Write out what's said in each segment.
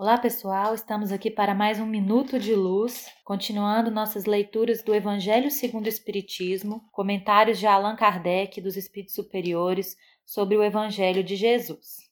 Olá pessoal, estamos aqui para mais um Minuto de Luz, continuando nossas leituras do Evangelho segundo o Espiritismo, comentários de Allan Kardec dos Espíritos Superiores sobre o Evangelho de Jesus.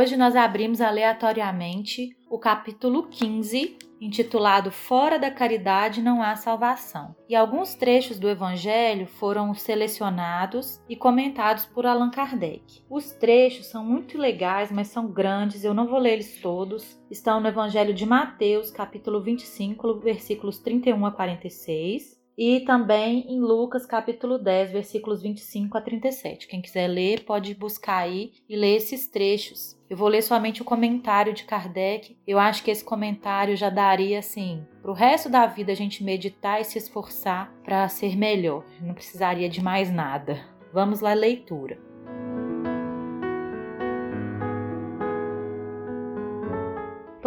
Hoje nós abrimos aleatoriamente o capítulo 15, intitulado Fora da Caridade não há salvação. E alguns trechos do Evangelho foram selecionados e comentados por Allan Kardec. Os trechos são muito legais, mas são grandes, eu não vou ler eles todos. Estão no Evangelho de Mateus, capítulo 25, versículos 31 a 46 e também em Lucas capítulo 10, versículos 25 a 37. Quem quiser ler, pode buscar aí e ler esses trechos. Eu vou ler somente o comentário de Kardec. Eu acho que esse comentário já daria assim, para o resto da vida a gente meditar e se esforçar para ser melhor. Não precisaria de mais nada. Vamos lá, leitura.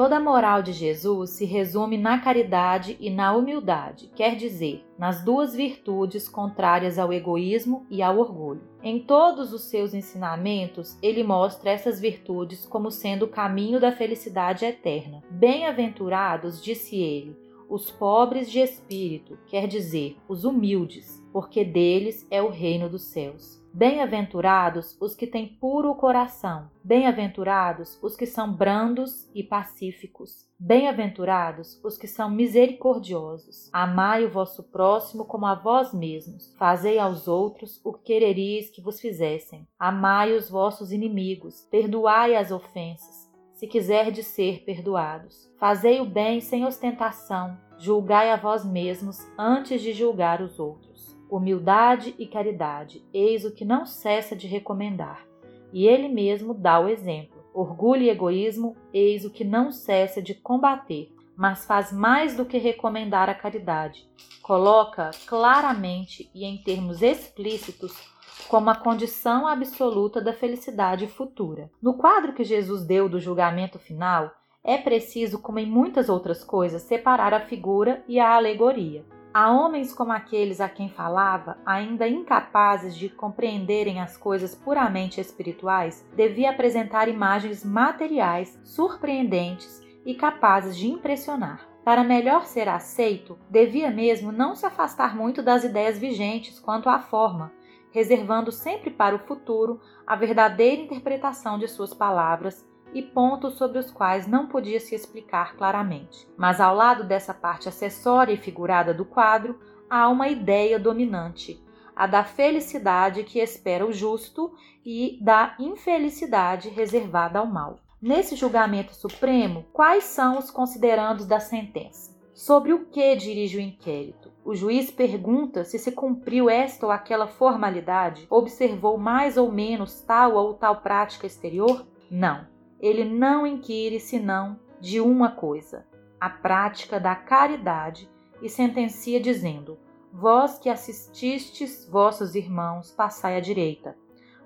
Toda a moral de Jesus se resume na caridade e na humildade, quer dizer, nas duas virtudes contrárias ao egoísmo e ao orgulho. Em todos os seus ensinamentos, ele mostra essas virtudes como sendo o caminho da felicidade eterna. Bem-aventurados, disse ele, os pobres de espírito, quer dizer, os humildes, porque deles é o reino dos céus. Bem-aventurados os que têm puro coração, bem-aventurados os que são brandos e pacíficos, bem-aventurados os que são misericordiosos. Amai o vosso próximo como a vós mesmos, fazei aos outros o que quereris que vos fizessem. Amai os vossos inimigos, perdoai as ofensas, se quiserdes ser perdoados. Fazei o bem sem ostentação, julgai a vós mesmos antes de julgar os outros humildade e caridade, eis o que não cessa de recomendar. E ele mesmo dá o exemplo. Orgulho e egoísmo, eis o que não cessa de combater, mas faz mais do que recomendar a caridade. Coloca claramente e em termos explícitos como a condição absoluta da felicidade futura. No quadro que Jesus deu do julgamento final, é preciso, como em muitas outras coisas, separar a figura e a alegoria. A homens como aqueles a quem falava, ainda incapazes de compreenderem as coisas puramente espirituais, devia apresentar imagens materiais surpreendentes e capazes de impressionar. Para melhor ser aceito, devia mesmo não se afastar muito das ideias vigentes quanto à forma, reservando sempre para o futuro a verdadeira interpretação de suas palavras e pontos sobre os quais não podia se explicar claramente. Mas ao lado dessa parte acessória e figurada do quadro, há uma ideia dominante, a da felicidade que espera o justo e da infelicidade reservada ao mal. Nesse julgamento supremo, quais são os considerandos da sentença? Sobre o que dirige o inquérito? O juiz pergunta se se cumpriu esta ou aquela formalidade, observou mais ou menos tal ou tal prática exterior? Não ele não inquire senão de uma coisa, a prática da caridade, e sentencia dizendo: Vós que assististes vossos irmãos, passai à direita.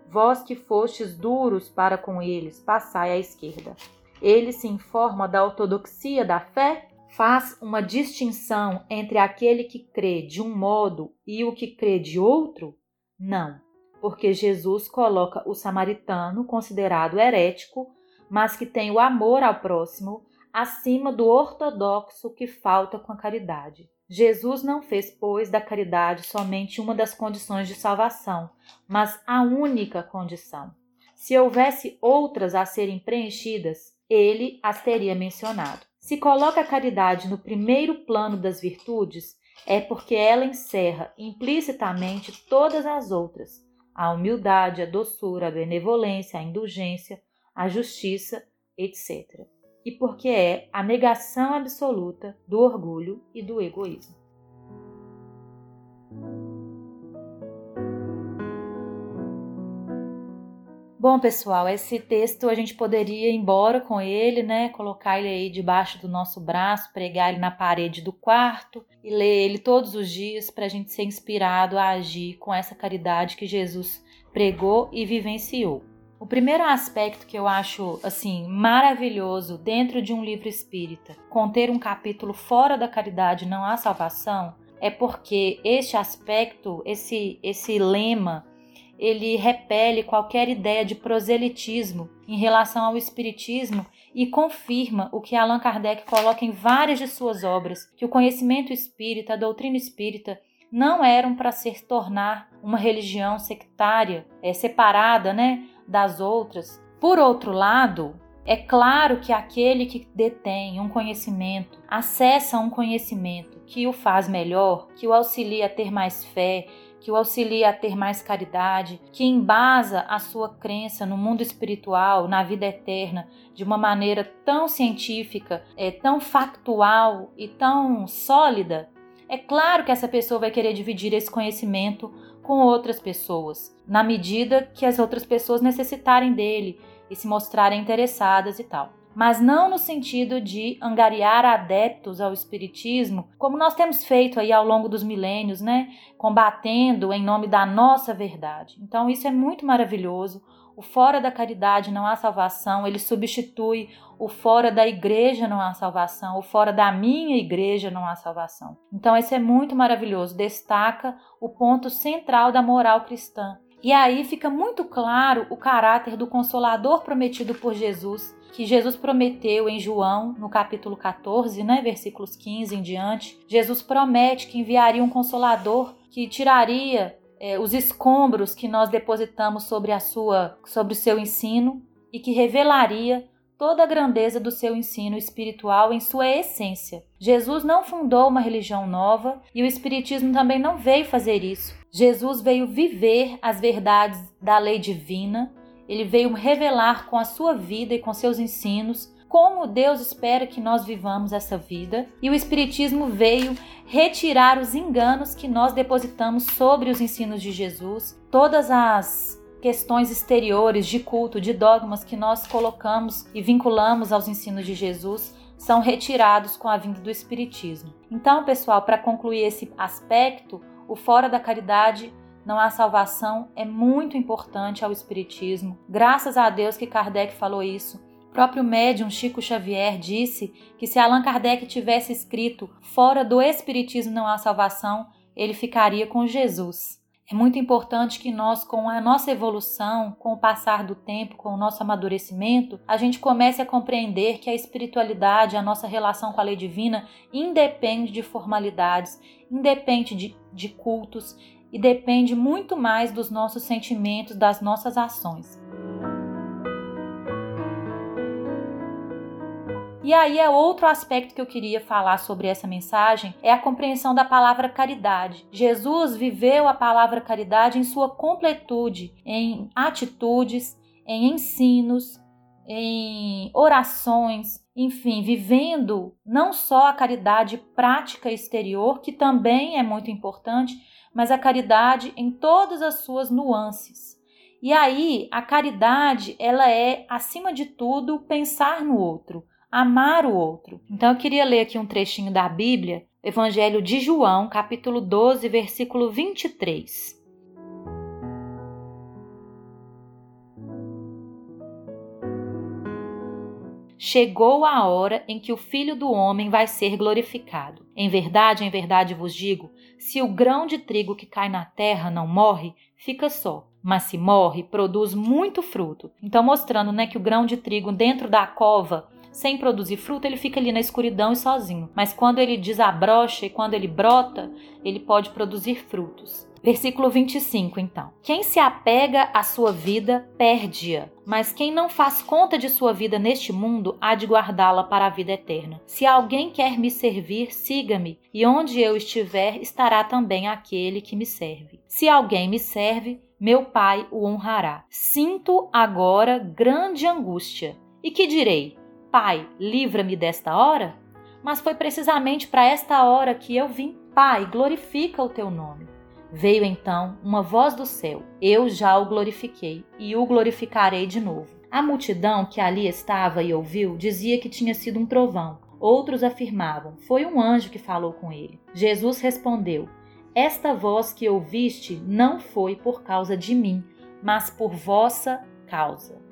Vós que fostes duros para com eles, passai à esquerda. Ele se informa da ortodoxia da fé? Faz uma distinção entre aquele que crê de um modo e o que crê de outro? Não, porque Jesus coloca o samaritano, considerado herético, mas que tem o amor ao próximo acima do ortodoxo que falta com a caridade. Jesus não fez, pois, da caridade somente uma das condições de salvação, mas a única condição. Se houvesse outras a serem preenchidas, ele as teria mencionado. Se coloca a caridade no primeiro plano das virtudes, é porque ela encerra implicitamente todas as outras: a humildade, a doçura, a benevolência, a indulgência, a justiça, etc. E porque é a negação absoluta do orgulho e do egoísmo. Bom, pessoal, esse texto a gente poderia ir embora com ele, né? Colocar ele aí debaixo do nosso braço, pregar ele na parede do quarto e ler ele todos os dias para a gente ser inspirado a agir com essa caridade que Jesus pregou e vivenciou. O primeiro aspecto que eu acho assim maravilhoso dentro de um livro espírita, conter um capítulo fora da caridade não há salvação, é porque este aspecto, esse esse lema ele repele qualquer ideia de proselitismo em relação ao espiritismo e confirma o que Allan Kardec coloca em várias de suas obras, que o conhecimento espírita, a doutrina espírita não eram para se tornar uma religião sectária, é, separada né, das outras. Por outro lado, é claro que aquele que detém um conhecimento, acessa um conhecimento que o faz melhor, que o auxilia a ter mais fé, que o auxilia a ter mais caridade, que embasa a sua crença no mundo espiritual, na vida eterna, de uma maneira tão científica, é, tão factual e tão sólida, é claro que essa pessoa vai querer dividir esse conhecimento com outras pessoas, na medida que as outras pessoas necessitarem dele e se mostrarem interessadas e tal mas não no sentido de angariar adeptos ao espiritismo, como nós temos feito aí ao longo dos milênios, né, combatendo em nome da nossa verdade. Então isso é muito maravilhoso. O fora da caridade não há salvação, ele substitui o fora da igreja não há salvação, o fora da minha igreja não há salvação. Então isso é muito maravilhoso, destaca o ponto central da moral cristã. E aí fica muito claro o caráter do consolador prometido por Jesus, que Jesus prometeu em João, no capítulo 14, né, versículos 15 em diante. Jesus promete que enviaria um consolador que tiraria é, os escombros que nós depositamos sobre a sua, sobre o seu ensino e que revelaria toda a grandeza do seu ensino espiritual em sua essência. Jesus não fundou uma religião nova e o Espiritismo também não veio fazer isso. Jesus veio viver as verdades da lei divina ele veio revelar com a sua vida e com seus ensinos como Deus espera que nós vivamos essa vida, e o Espiritismo veio retirar os enganos que nós depositamos sobre os ensinos de Jesus, todas as questões exteriores de culto, de dogmas que nós colocamos e vinculamos aos ensinos de Jesus são retirados com a vinda do Espiritismo. Então, pessoal, para concluir esse aspecto, o Fora da Caridade não há salvação é muito importante ao Espiritismo. Graças a Deus que Kardec falou isso. O próprio médium Chico Xavier disse que se Allan Kardec tivesse escrito fora do Espiritismo não há salvação, ele ficaria com Jesus. É muito importante que nós, com a nossa evolução, com o passar do tempo, com o nosso amadurecimento, a gente comece a compreender que a espiritualidade, a nossa relação com a lei divina, independe de formalidades, independe de, de cultos, e depende muito mais dos nossos sentimentos, das nossas ações. E aí é outro aspecto que eu queria falar sobre essa mensagem, é a compreensão da palavra caridade. Jesus viveu a palavra caridade em sua completude, em atitudes, em ensinos, em orações, enfim, vivendo não só a caridade prática exterior, que também é muito importante, mas a caridade em todas as suas nuances. E aí, a caridade, ela é, acima de tudo, pensar no outro, amar o outro. Então, eu queria ler aqui um trechinho da Bíblia, Evangelho de João, capítulo 12, versículo 23. Chegou a hora em que o Filho do Homem vai ser glorificado. Em verdade, em verdade vos digo: se o grão de trigo que cai na terra não morre, fica só. Mas se morre, produz muito fruto. Então, mostrando né, que o grão de trigo dentro da cova, sem produzir fruto, ele fica ali na escuridão e sozinho. Mas quando ele desabrocha e quando ele brota, ele pode produzir frutos. Versículo 25, então. Quem se apega à sua vida, perde-a. Mas quem não faz conta de sua vida neste mundo, há de guardá-la para a vida eterna. Se alguém quer me servir, siga-me, e onde eu estiver, estará também aquele que me serve. Se alguém me serve, meu Pai o honrará. Sinto agora grande angústia. E que direi? Pai, livra-me desta hora? Mas foi precisamente para esta hora que eu vim. Pai, glorifica o teu nome. Veio então uma voz do céu: Eu já o glorifiquei e o glorificarei de novo. A multidão que ali estava e ouviu dizia que tinha sido um trovão. Outros afirmavam: Foi um anjo que falou com ele. Jesus respondeu: Esta voz que ouviste não foi por causa de mim, mas por vossa causa.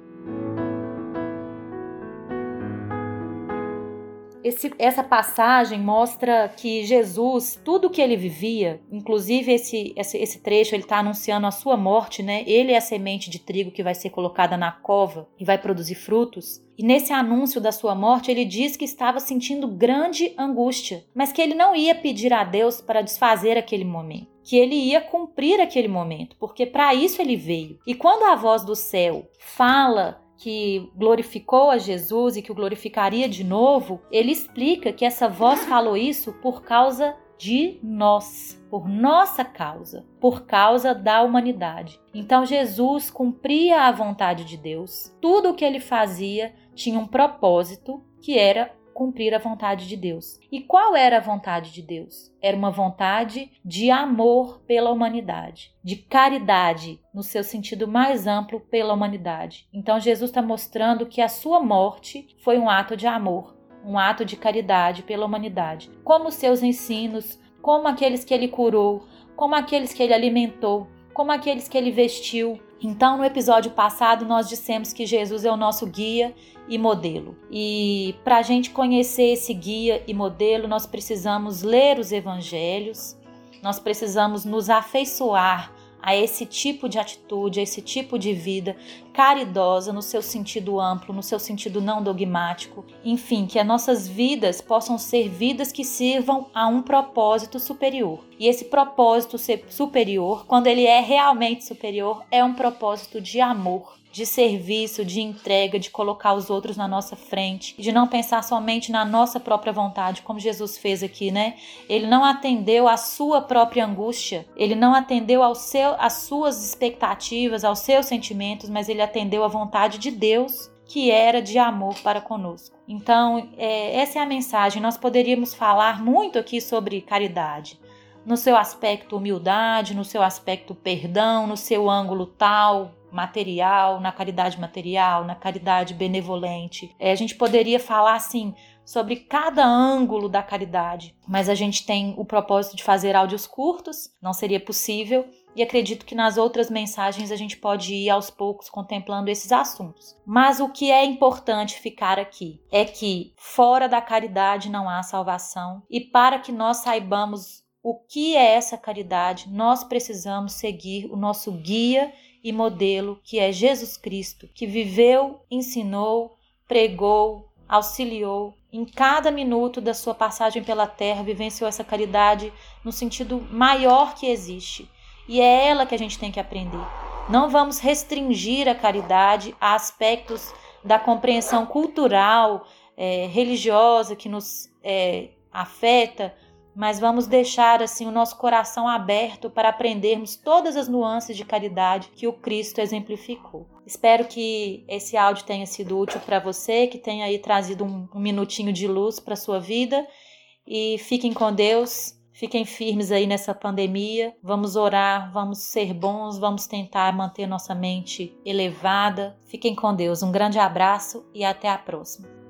Esse, essa passagem mostra que Jesus, tudo que ele vivia, inclusive esse, esse, esse trecho, ele está anunciando a sua morte, né? Ele é a semente de trigo que vai ser colocada na cova e vai produzir frutos. E nesse anúncio da sua morte, ele diz que estava sentindo grande angústia, mas que ele não ia pedir a Deus para desfazer aquele momento, que ele ia cumprir aquele momento, porque para isso ele veio. E quando a voz do céu fala que glorificou a Jesus e que o glorificaria de novo, ele explica que essa voz falou isso por causa de nós, por nossa causa, por causa da humanidade. Então Jesus cumpria a vontade de Deus. Tudo o que ele fazia tinha um propósito que era cumprir a vontade de Deus. E qual era a vontade de Deus? Era uma vontade de amor pela humanidade, de caridade no seu sentido mais amplo pela humanidade. Então Jesus está mostrando que a sua morte foi um ato de amor, um ato de caridade pela humanidade. Como seus ensinos, como aqueles que ele curou, como aqueles que ele alimentou, como aqueles que ele vestiu, então, no episódio passado, nós dissemos que Jesus é o nosso guia e modelo. E para a gente conhecer esse guia e modelo, nós precisamos ler os evangelhos, nós precisamos nos afeiçoar a esse tipo de atitude, a esse tipo de vida caridosa no seu sentido amplo, no seu sentido não dogmático. Enfim, que as nossas vidas possam ser vidas que sirvam a um propósito superior. E esse propósito superior, quando ele é realmente superior, é um propósito de amor de serviço, de entrega, de colocar os outros na nossa frente, de não pensar somente na nossa própria vontade, como Jesus fez aqui, né? Ele não atendeu à sua própria angústia, ele não atendeu ao seu, às suas expectativas, aos seus sentimentos, mas ele atendeu à vontade de Deus que era de amor para conosco. Então, é, essa é a mensagem. Nós poderíamos falar muito aqui sobre caridade, no seu aspecto humildade, no seu aspecto perdão, no seu ângulo tal, material, na caridade material, na caridade benevolente. É, a gente poderia falar assim sobre cada ângulo da caridade, mas a gente tem o propósito de fazer áudios curtos, não seria possível. E acredito que nas outras mensagens a gente pode ir aos poucos contemplando esses assuntos. Mas o que é importante ficar aqui é que fora da caridade não há salvação, e para que nós saibamos o que é essa caridade, nós precisamos seguir o nosso guia e modelo que é Jesus Cristo, que viveu, ensinou, pregou, auxiliou em cada minuto da sua passagem pela terra, vivenciou essa caridade no sentido maior que existe. E é ela que a gente tem que aprender. Não vamos restringir a caridade a aspectos da compreensão cultural, é, religiosa que nos é, afeta, mas vamos deixar assim o nosso coração aberto para aprendermos todas as nuances de caridade que o Cristo exemplificou. Espero que esse áudio tenha sido útil para você, que tenha aí trazido um, um minutinho de luz para sua vida e fiquem com Deus. Fiquem firmes aí nessa pandemia. Vamos orar, vamos ser bons, vamos tentar manter nossa mente elevada. Fiquem com Deus. Um grande abraço e até a próxima.